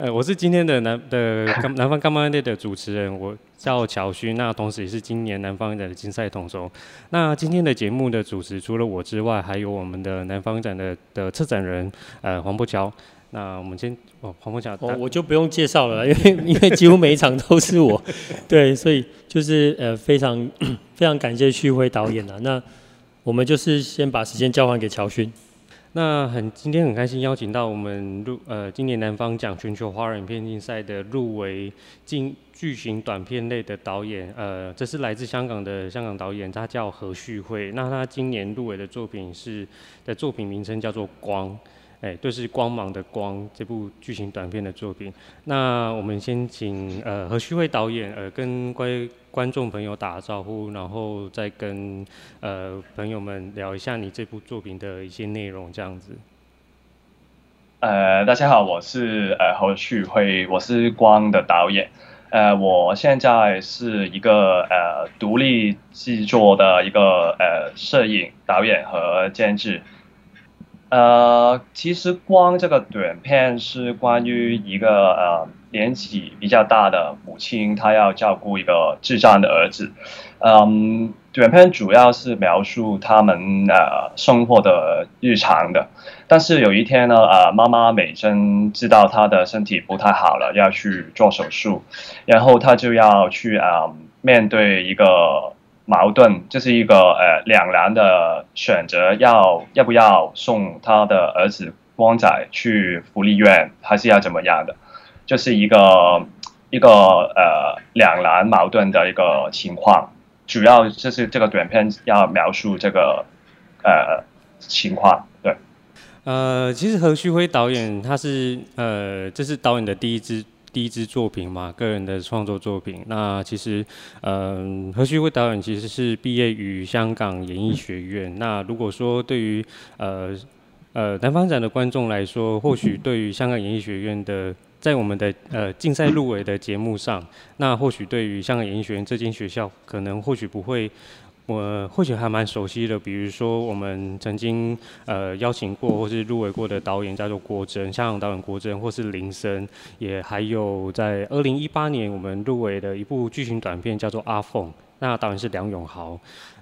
呃，我是今天的南的南方刚邦队的主持人，我叫乔勋，那同时也是今年南方展的竞赛统筹。那今天的节目的主持除了我之外，还有我们的南方展的的策展人呃黄柏乔。那我们先哦黄柏乔，哦我就不用介绍了，因为因为几乎每一场都是我，对，所以就是呃非常 非常感谢旭辉导演啊。那我们就是先把时间交还给乔勋。那很今天很开心邀请到我们入呃今年南方奖全球华人影片竞赛的入围进巨型短片类的导演，呃，这是来自香港的香港导演，他叫何旭辉。那他今年入围的作品是的作品名称叫做《光》。哎，就是光芒的光这部剧情短片的作品。那我们先请呃何旭辉导演呃跟观观众朋友打个招呼，然后再跟呃朋友们聊一下你这部作品的一些内容，这样子。呃，大家好，我是呃何旭辉，我是光的导演。呃，我现在是一个呃独立制作的一个呃摄影导演和监制。呃，其实光这个短片是关于一个呃年纪比较大的母亲，她要照顾一个智障的儿子。嗯，短片主要是描述他们呃生活的日常的。但是有一天呢，呃，妈妈美珍知道她的身体不太好了，要去做手术，然后她就要去啊、面对一个。矛盾，这是一个呃两难的选择，要要不要送他的儿子光仔去福利院，还是要怎么样的？就是一个一个呃两难矛盾的一个情况，主要就是这个短片要描述这个呃情况。对，呃，其实何旭辉导演他是呃这是导演的第一支。第一支作品嘛，个人的创作作品。那其实，嗯、呃，何旭辉导演其实是毕业于香港演艺学院。那如果说对于呃呃南方展的观众来说，或许对于香港演艺学院的在我们的呃竞赛入围的节目上，那或许对于香港演艺学院这间学校，可能或许不会。我或许还蛮熟悉的，比如说我们曾经呃邀请过或是入围过的导演叫做郭真，香港导演郭真，或是林森，也还有在二零一八年我们入围的一部剧情短片叫做《阿凤》，那导演是梁永豪。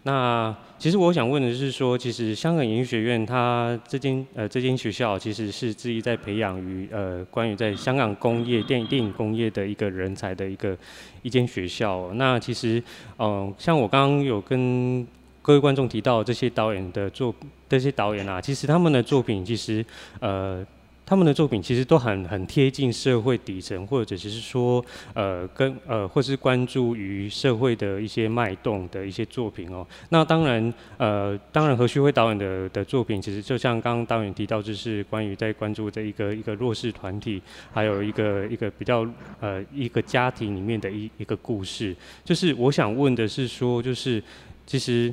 那其实我想问的是说，其实香港演艺学院它这间呃这间学校其实是致力在培养于呃关于在香港工业电影电影工业的一个人才的一个一间学校。那其实嗯、像我刚刚有跟各位观众提到这些导演的作这些导演啊，其实他们的作品其实呃。他们的作品其实都很很贴近社会底层，或者只是说，呃，跟呃，或是关注于社会的一些脉动的一些作品哦。那当然，呃，当然何旭辉导演的的作品，其实就像刚刚导演提到，就是关于在关注这一个一个弱势团体，还有一个一个比较呃一个家庭里面的一一个故事。就是我想问的是说，就是其实，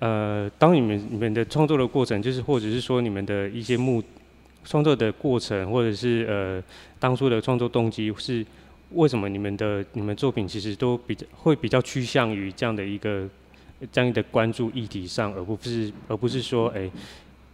呃，当你们你们的创作的过程，就是或者是说你们的一些目。创作的过程，或者是呃当初的创作动机是为什么？你们的你们作品其实都比较会比较趋向于这样的一个这样的关注议题上，而不是而不是说哎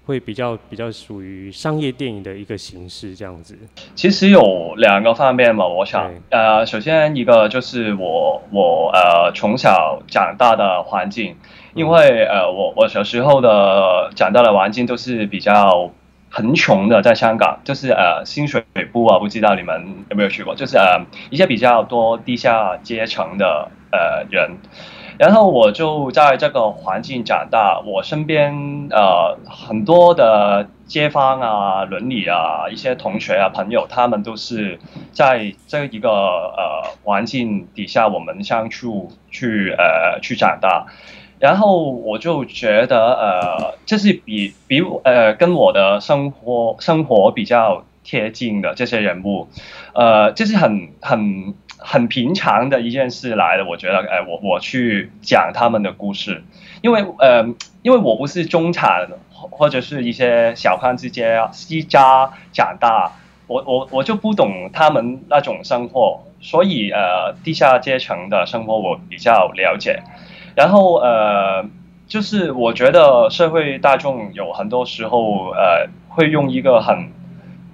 会比较比较属于商业电影的一个形式这样子。其实有两个方面嘛，我想呃首先一个就是我我呃从小长大的环境，因为呃我我小时候的长大的环境都是比较。很穷的，在香港就是呃，新水埗啊，不知道你们有没有去过？就是呃，一些比较多地下阶层的呃人，然后我就在这个环境长大，我身边呃很多的街坊啊、邻里啊、一些同学啊、朋友，他们都是在这一个呃环境底下，我们相处去呃去长大。然后我就觉得，呃，这是比比呃跟我的生活生活比较贴近的这些人物，呃，这是很很很平常的一件事来的。我觉得，哎、我我去讲他们的故事，因为呃，因为我不是中产或者是一些小康之家西家长大，我我我就不懂他们那种生活，所以呃，地下阶层的生活我比较了解。然后呃，就是我觉得社会大众有很多时候呃会用一个很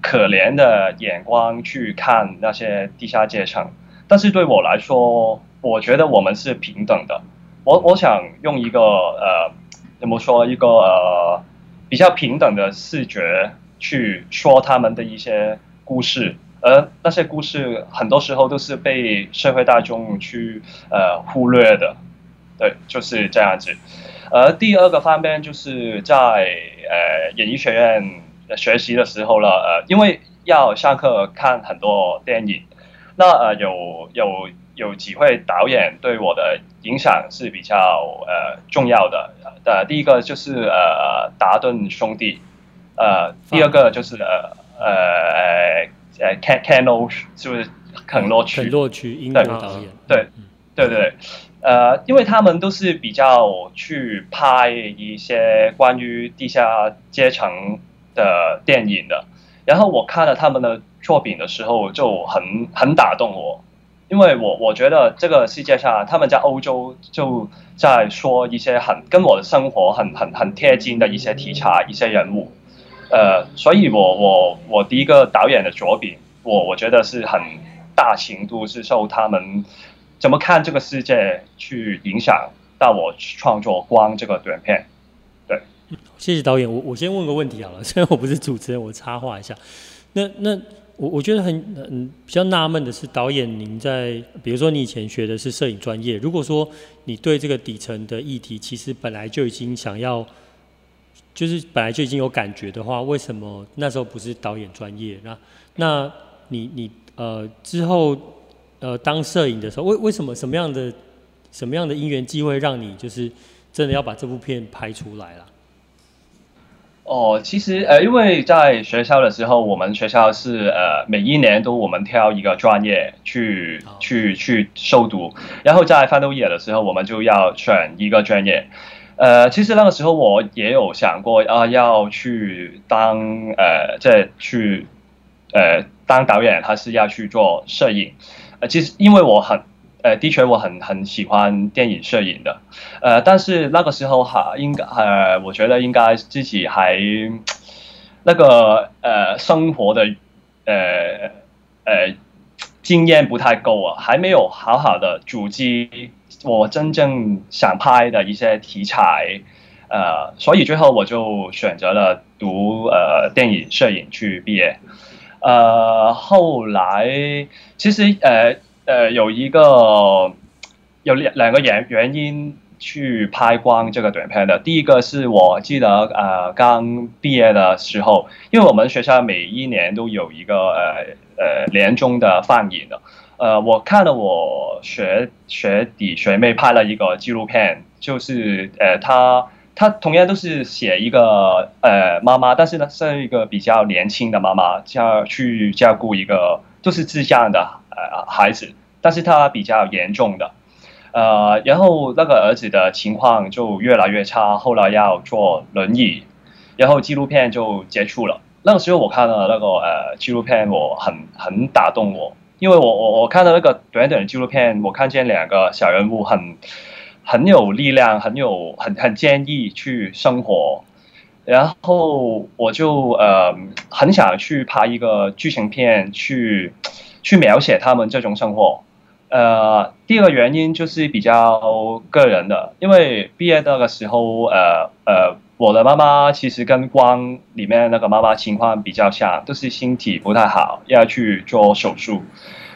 可怜的眼光去看那些地下阶层。但是对我来说，我觉得我们是平等的。我我想用一个呃，怎么说一个呃比较平等的视觉去说他们的一些故事，而那些故事很多时候都是被社会大众去呃忽略的。对，就是这样子。而第二个方面就是在呃演艺学院学习的时候了，呃，因为要上课看很多电影。那呃有有有几位导演对我的影响是比较呃重要的，呃第一个就是呃达顿兄弟，呃第二个就是呃呃呃 Ken Ken Loach 是不是肯洛区？肯洛区英国导演。对对对对，呃因为他们都是比较去拍一些关于地下阶层的电影的，然后我看了他们的。作品的时候就很很打动我，因为我我觉得这个世界上他们在欧洲就在说一些很跟我的生活很很很贴近的一些题材一些人物，呃，所以我我我第一个导演的作品，我我觉得是很大程度是受他们怎么看这个世界去影响到我创作《光》这个短片。对，谢谢导演，我我先问个问题好了，虽然我不是主持人，我插话一下，那那。我我觉得很嗯比较纳闷的是，导演您在比如说你以前学的是摄影专业，如果说你对这个底层的议题其实本来就已经想要，就是本来就已经有感觉的话，为什么那时候不是导演专业？那那你你呃之后呃当摄影的时候，为为什么什么样的什么样的因缘机会让你就是真的要把这部片拍出来了？哦，其实呃，因为在学校的时候，我们学校是呃每一年都我们挑一个专业去去去修读，然后在 final year 的时候，我们就要选一个专业。呃，其实那个时候我也有想过啊，要去当呃这去呃当导演，还是要去做摄影。呃，其实因为我很。呃，的确，我很很喜欢电影摄影的，呃，但是那个时候哈，应该呃，我觉得应该自己还那个呃生活的呃呃经验不太够啊，还没有好好的组织我真正想拍的一些题材，呃，所以最后我就选择了读呃电影摄影去毕业，呃，后来其实呃。呃，有一个有两两个原原因去拍光这个短片的。第一个是我记得呃刚毕业的时候，因为我们学校每一年都有一个呃呃年终的放映的。呃，我看了我学学弟学妹拍了一个纪录片，就是呃他他同样都是写一个呃妈妈，但是呢是一个比较年轻的妈妈，叫去照顾一个都是智障的。呃，孩子，但是他比较严重的，呃，然后那个儿子的情况就越来越差，后来要坐轮椅，然后纪录片就结束了。那个时候我看了那个呃纪录片，我很很打动我，因为我我我看到那个短短的纪录片，我看见两个小人物很很有力量，很有很很坚毅去生活，然后我就呃很想去拍一个剧情片去。去描写他们这种生活，呃，第二个原因就是比较个人的，因为毕业那个时候，呃呃，我的妈妈其实跟光里面那个妈妈情况比较像，都是身体不太好，要去做手术，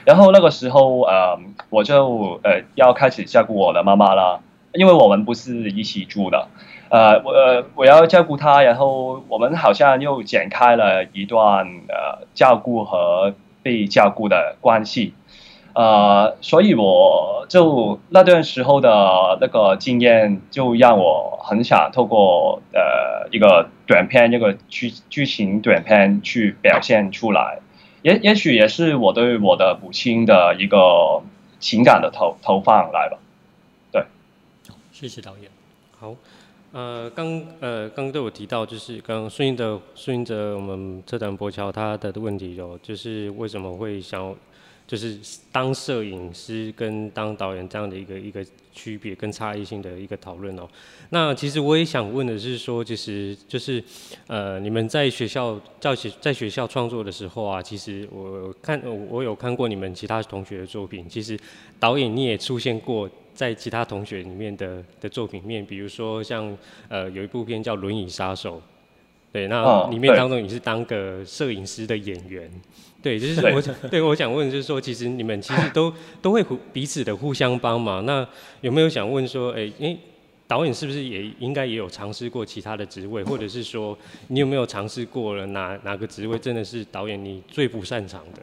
然后那个时候，呃，我就呃要开始照顾我的妈妈了，因为我们不是一起住的，呃，我我要照顾她，然后我们好像又展开了一段呃照顾和。被照顾的关系，呃，所以我就那段时候的那个经验，就让我很想透过呃一个短片，一个剧剧情短片去表现出来，也也许也是我对我的母亲的一个情感的投投放来吧。对，谢谢导演。好。呃，刚呃刚对我提到，就是刚刚顺应着顺应着我们车长柏乔他的问题有，就是为什么会想就是当摄影师跟当导演这样的一个一个区别跟差异性的一个讨论哦。那其实我也想问的是说，其实就是呃，你们在学校教学在学校创作的时候啊，其实我看我有看过你们其他同学的作品，其实导演你也出现过在其他同学里面的的作品面，比如说像呃有一部片叫《轮椅杀手》，对，那里面当中你是当个摄影师的演员。对，就是我想，对，我想问，就是说，其实你们其实都 都会互彼此的互相帮忙。那有没有想问说，哎，哎，导演是不是也应该也有尝试过其他的职位，或者是说，你有没有尝试过了哪哪个职位真的是导演你最不擅长的？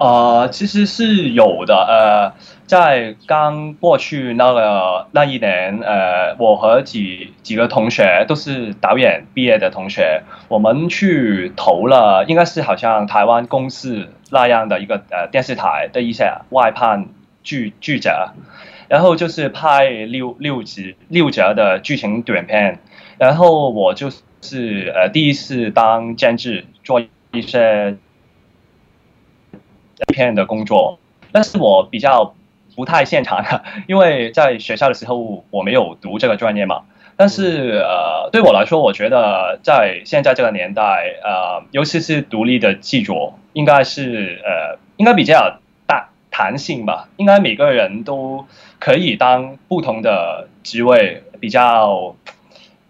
呃，其实是有的。呃，在刚过去那个那一年，呃，我和几几个同学都是导演毕业的同学，我们去投了，应该是好像台湾公司那样的一个呃电视台的一些外判剧剧集，然后就是拍六六集六集的剧情短片，然后我就是呃第一次当监制做一些。片的工作，但是我比较不太擅长，因为在学校的时候我没有读这个专业嘛。但是呃，对我来说，我觉得在现在这个年代，呃，尤其是独立的制作，应该是呃，应该比较大弹性吧。应该每个人都可以当不同的职位，比较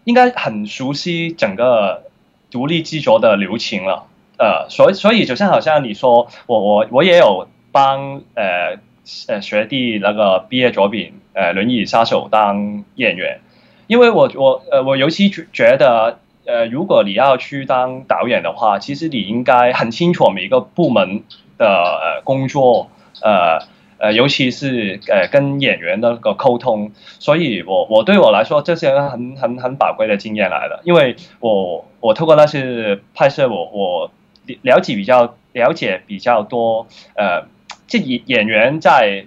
应该很熟悉整个独立制作的流程了。呃，所以所以就像好像你说，我我我也有帮呃呃学弟那个毕业作品呃轮椅杀手当演员，因为我我呃我尤其觉得呃如果你要去当导演的话，其实你应该很清楚每一个部门的呃工作呃呃尤其是呃跟演员的那个沟通，所以我我对我来说这是一个很很很宝贵的经验来的，因为我我透过那些拍摄我我。了解比较了解比较多，呃，这演演员在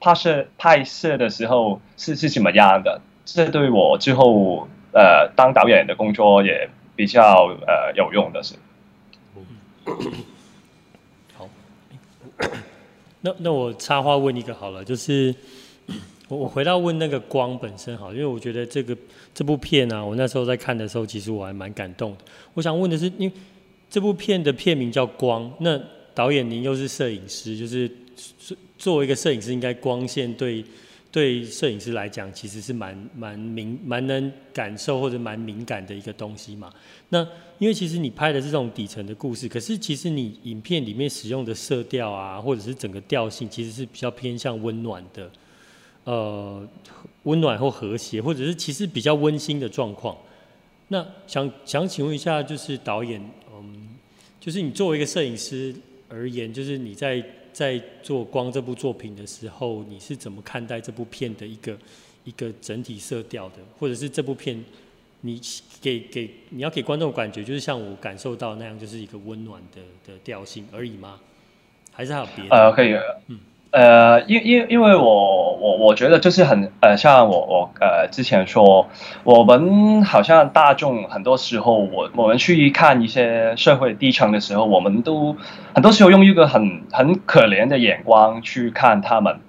拍摄拍摄的时候是是什么样的？这对我之后呃当导演的工作也比较呃有用的是。好，那那我插话问一个好了，就是 我我回到问那个光本身好，因为我觉得这个这部片啊，我那时候在看的时候，其实我还蛮感动的。我想问的是，因为这部片的片名叫《光》，那导演您又是摄影师，就是作为一个摄影师，应该光线对对摄影师来讲，其实是蛮蛮敏、蛮能感受或者蛮敏感的一个东西嘛。那因为其实你拍的是这种底层的故事，可是其实你影片里面使用的色调啊，或者是整个调性，其实是比较偏向温暖的，呃，温暖或和谐，或者是其实比较温馨的状况。那想想请问一下，就是导演。就是你作为一个摄影师而言，就是你在在做《光》这部作品的时候，你是怎么看待这部片的一个一个整体色调的？或者是这部片你给给你要给观众感觉，就是像我感受到那样，就是一个温暖的的调性而已吗？还是还有别的？呃，可以，嗯。呃，因因因为我我我觉得就是很呃，像我我呃之前说，我们好像大众很多时候，我我们去看一些社会低层的时候，我们都很多时候用一个很很可怜的眼光去看他们，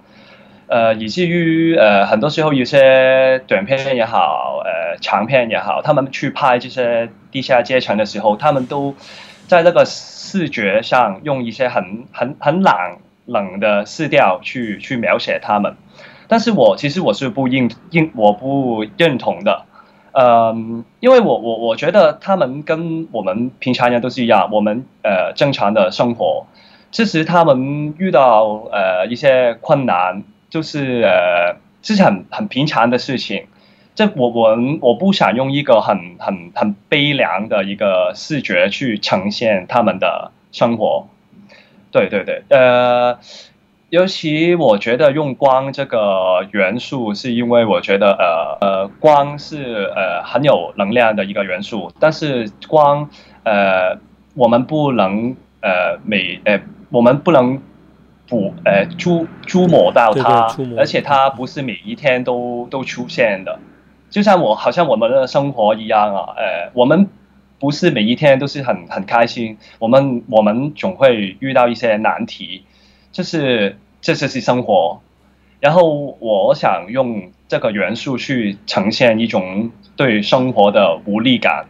呃，以至于呃很多时候有些短片也好，呃长片也好，他们去拍这些地下阶层的时候，他们都在那个视觉上用一些很很很冷。冷的色调去去描写他们，但是我其实我是不认认我不认同的，嗯，因为我我我觉得他们跟我们平常人都是一样，我们呃正常的生活，其实他们遇到呃一些困难，就是呃是很很平常的事情，这我我我不想用一个很很很悲凉的一个视觉去呈现他们的生活。对对对，呃，尤其我觉得用光这个元素，是因为我觉得呃呃光是呃很有能量的一个元素，但是光呃我们不能呃每呃我们不能捕呃触触摸到它，而且它不是每一天都都出现的，就像我好像我们的生活一样啊，呃我们。不是每一天都是很很开心，我们我们总会遇到一些难题，就是这就是生活。然后我想用这个元素去呈现一种对生活的无力感，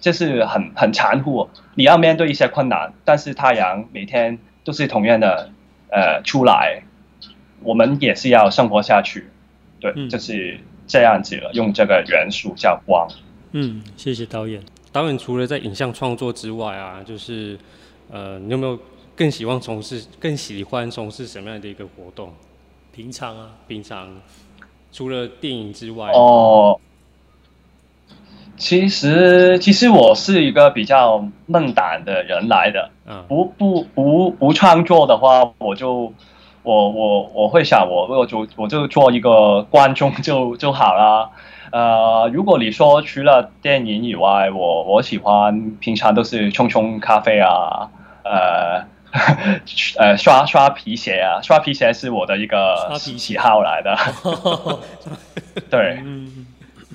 这是很很残酷。你要面对一些困难，但是太阳每天都是同样的呃出来，我们也是要生活下去。对，嗯、就是这样子了。用这个元素叫光。嗯，谢谢导演。导演除了在影像创作之外啊，就是呃，你有没有更喜欢从事、更喜欢从事什么样的一个活动？平常啊，平常除了电影之外。哦，其实其实我是一个比较闷胆的人来的，嗯，不不不不创作的话，我就我我我会想我我就我就做一个观众 就就好啦，呃，如果你说除了电影以外，我我喜欢平常都是冲冲咖啡啊，呃。呃，刷刷皮鞋啊，刷皮鞋是我的一个喜好来的。对，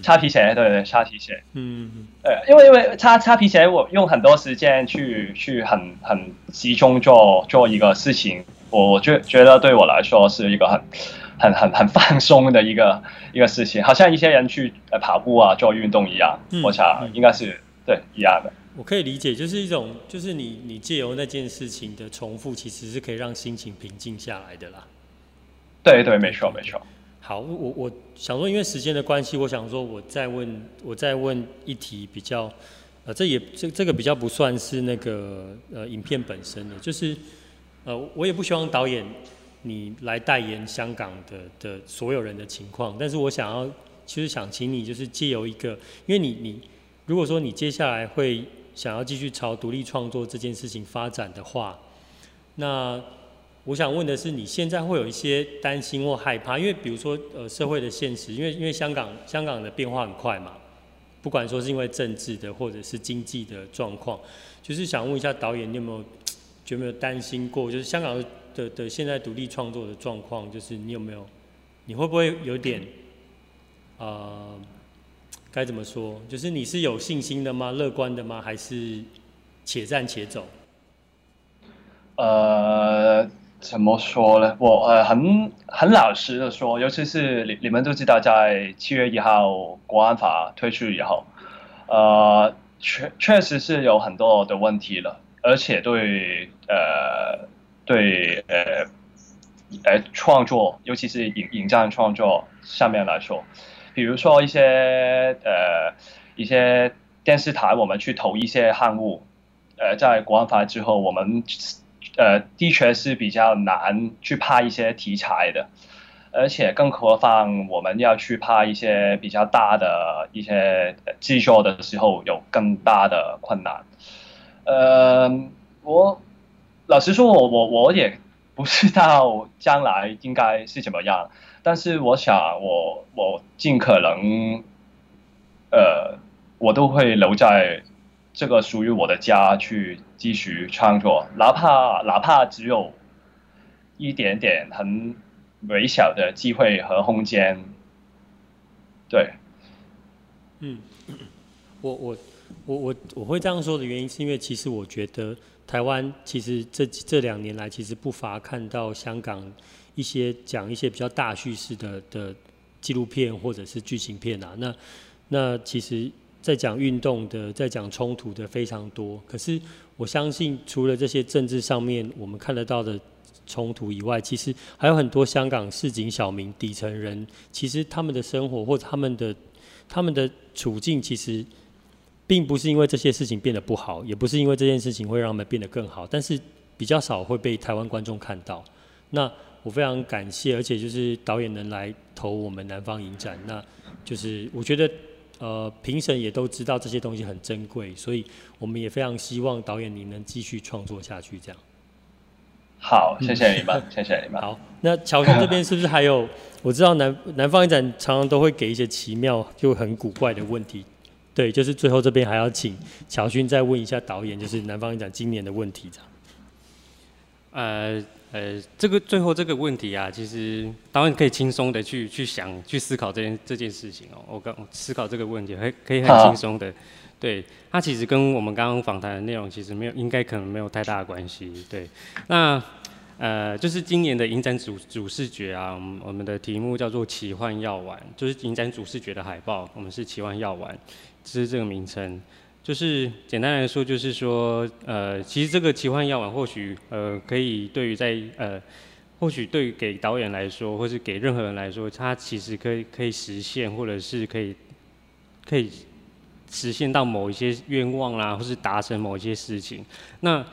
擦皮鞋，对对，擦皮鞋。嗯，呃，因为因为擦擦皮鞋，我用很多时间去去很很集中做做一个事情，我我觉觉得对我来说是一个很很很很放松的一个一个事情，好像一些人去跑步啊做运动一样，嗯、我想应该是对一样的。我可以理解，就是一种，就是你你借由那件事情的重复，其实是可以让心情平静下来的啦。对对，没错没错。好，我我想说，因为时间的关系，我想说，我再问，我再问一题比较，呃，这也这这个比较不算是那个呃影片本身的，就是呃，我也不希望导演你来代言香港的的所有人的情况，但是我想要，其实想请你就是借由一个，因为你你如果说你接下来会。想要继续朝独立创作这件事情发展的话，那我想问的是，你现在会有一些担心或害怕？因为比如说，呃，社会的现实，因为因为香港香港的变化很快嘛，不管说是因为政治的或者是经济的状况，就是想问一下导演，你有没有有没有担心过？就是香港的的现在独立创作的状况，就是你有没有，你会不会有点，呃？该怎么说？就是你是有信心的吗？乐观的吗？还是且战且走？呃，怎么说呢？我呃很很老实的说，尤其是你你们都知道，在七月一号国安法推出以后，呃，确确实是有很多的问题了，而且对呃对呃呃创作，尤其是影影像创作上面来说。比如说一些呃一些电视台，我们去投一些项目，呃，在国安法之后，我们呃的确是比较难去拍一些题材的，而且更何况我们要去拍一些比较大的一些制作的时候，有更大的困难。呃，我老实说，我我我也不知道将来应该是怎么样。但是我想我，我尽可能，呃，我都会留在这个属于我的家去继续创作，哪怕哪怕只有一点点很微小的机会和空间。对，嗯，我我我我我会这样说的原因，是因为其实我觉得台湾其实这这两年来，其实不乏看到香港。一些讲一些比较大叙事的的纪录片或者是剧情片啊，那那其实，在讲运动的，在讲冲突的非常多。可是我相信，除了这些政治上面我们看得到的冲突以外，其实还有很多香港市井小民、底层人，其实他们的生活或者他们的他们的处境，其实并不是因为这些事情变得不好，也不是因为这件事情会让他们变得更好，但是比较少会被台湾观众看到。那我非常感谢，而且就是导演能来投我们南方影展，那就是我觉得呃评审也都知道这些东西很珍贵，所以我们也非常希望导演您能继续创作下去，这样。好，谢谢你们，谢谢你们。好，那乔兄这边是不是还有？我知道南南方影展常常都会给一些奇妙就很古怪的问题，对，就是最后这边还要请乔勋再问一下导演，就是南方影展今年的问题，这样。呃。呃，这个最后这个问题啊，其实导演可以轻松的去去想、去思考这件这件事情哦。我刚思考这个问题，还可以很轻松的，对，它其实跟我们刚刚访谈的内容其实没有，应该可能没有太大的关系。对，那呃，就是今年的影展主主视觉啊，我们我们的题目叫做“奇幻药丸”，就是影展主视觉的海报，我们是奇幻药丸，是这个名称。就是简单来说，就是说，呃，其实这个奇幻药丸或许，呃，可以对于在呃，或许对给导演来说，或是给任何人来说，它其实可以可以实现，或者是可以可以实现到某一些愿望啦，或是达成某一些事情。那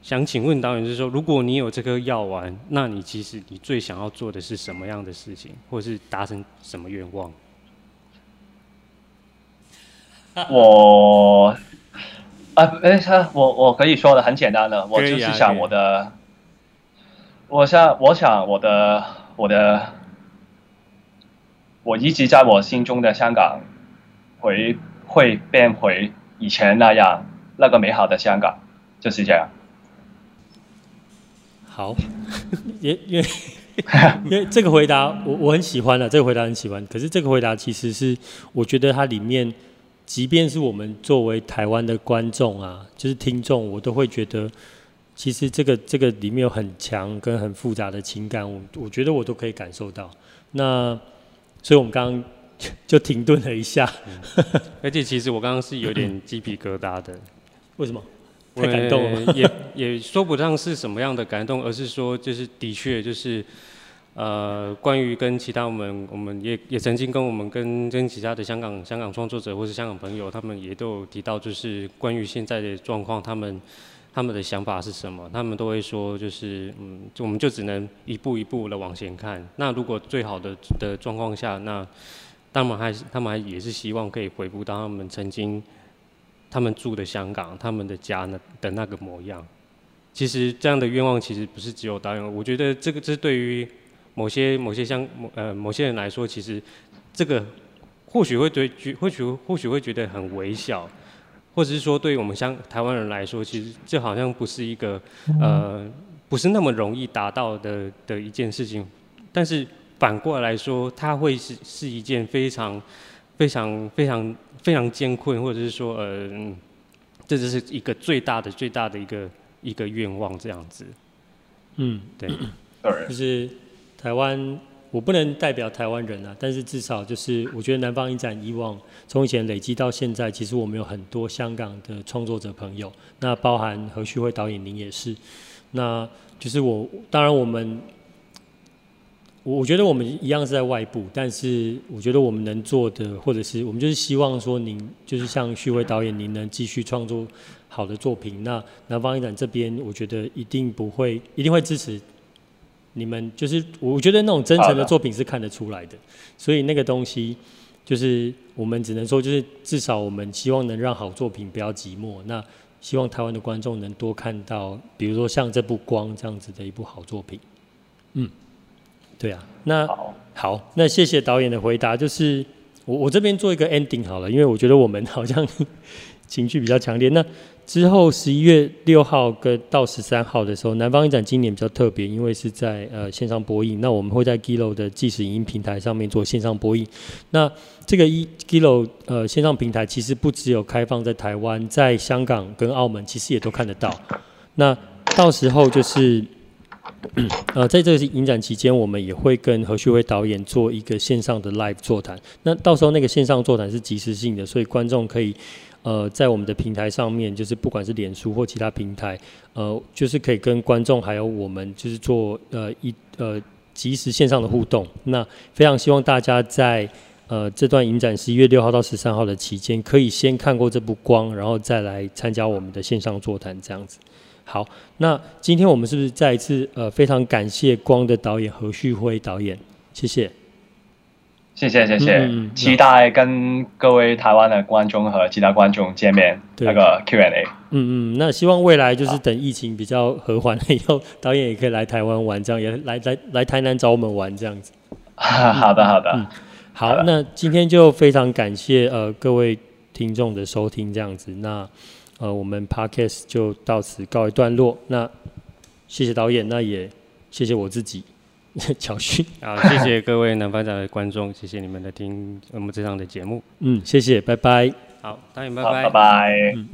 想请问导演，就是说，如果你有这颗药丸，那你其实你最想要做的是什么样的事情，或是达成什么愿望？我啊，哎，我我可以说的很简单的，我就是想我的，我想我想我的我的，我一直在我心中的香港，回会变回以前那样那个美好的香港，就是这样。好，因因为因为这个回答我我很喜欢的，这个回答很喜欢。可是这个回答其实是我觉得它里面，即便是我们作为台湾的观众啊，就是听众，我都会觉得，其实这个这个里面有很强跟很复杂的情感，我我觉得我都可以感受到。那所以我们刚刚 就停顿了一下，嗯，而且其实我刚刚是有点 鸡皮疙瘩的，为什么？太感动了，也也说不上是什么样的感动，而是说就是的确就是，呃，关于跟其他我们我们也也曾经跟我们跟跟其他的香港香港创作者或是香港朋友，他们也都有提到，就是关于现在的状况，他们他们的想法是什么？他们都会说，就是嗯，就我们就只能一步一步的往前看。那如果最好的的状况下，那他们还是他们还也是希望可以回复到他们曾经。他们住的香港，他们的家呢的那个模样，其实这样的愿望其实不是只有导演。我觉得这个这对于某些某些香呃某些人来说，其实这个或许会对觉或许或许会觉得很微小，或者是说对于我们香台湾人来说，其实这好像不是一个呃不是那么容易达到的的一件事情。但是反过来说，它会是是一件非常非常非常。非常艰困，或者是说，呃，这就是一个最大的、最大的一个一个愿望，这样子。嗯，对，就是台湾，我不能代表台湾人啊，但是至少就是，我觉得南方影展以往从以前累积到现在，其实我们有很多香港的创作者朋友，那包含何旭辉导演，您也是，那就是我，当然我们。我我觉得我们一样是在外部，但是我觉得我们能做的，或者是我们就是希望说，您就是像旭辉导演，您能继续创作好的作品。那南方影展这边，我觉得一定不会，一定会支持你们。就是我觉得那种真诚的作品是看得出来的，所以那个东西就是我们只能说，就是至少我们希望能让好作品不要寂寞。那希望台湾的观众能多看到，比如说像这部《光》这样子的一部好作品。嗯。对啊，那好，好，那谢谢导演的回答。就是我我这边做一个 ending 好了，因为我觉得我们好像情绪比较强烈。那之后十一月六号跟到十三号的时候，南方影展今年比较特别，因为是在呃线上播映。那我们会在 Gilo 的即时影音平台上面做线上播映。那这个一 Gilo 呃线上平台其实不只有开放在台湾，在香港跟澳门其实也都看得到。那到时候就是。呃，在这个影展期间，我们也会跟何旭辉导演做一个线上的 live 座谈。那到时候那个线上座谈是即时性的，所以观众可以，呃，在我们的平台上面，就是不管是脸书或其他平台，呃，就是可以跟观众还有我们就是做呃一呃即时线上的互动。那非常希望大家在呃这段影展十一月六号到十三号的期间，可以先看过这部光，然后再来参加我们的线上座谈，这样子。好，那今天我们是不是再一次呃非常感谢光的导演何旭辉导演，谢谢，谢谢谢谢，嗯、期待跟各位台湾的观众和其他观众见面那个 Q&A。嗯嗯，那希望未来就是等疫情比较和缓了以后，导演也可以来台湾玩，这样也来来来台南找我们玩这样子。好的好的，嗯，好，那今天就非常感谢呃各位听众的收听这样子，那。呃，我们 Podcast 就到此告一段落。那谢谢导演，那也谢谢我自己，乔勋。好，谢谢各位南方展的观众，谢谢你们的听我们这场的节目。嗯，谢谢，拜拜。好，导演，拜拜。拜拜。嗯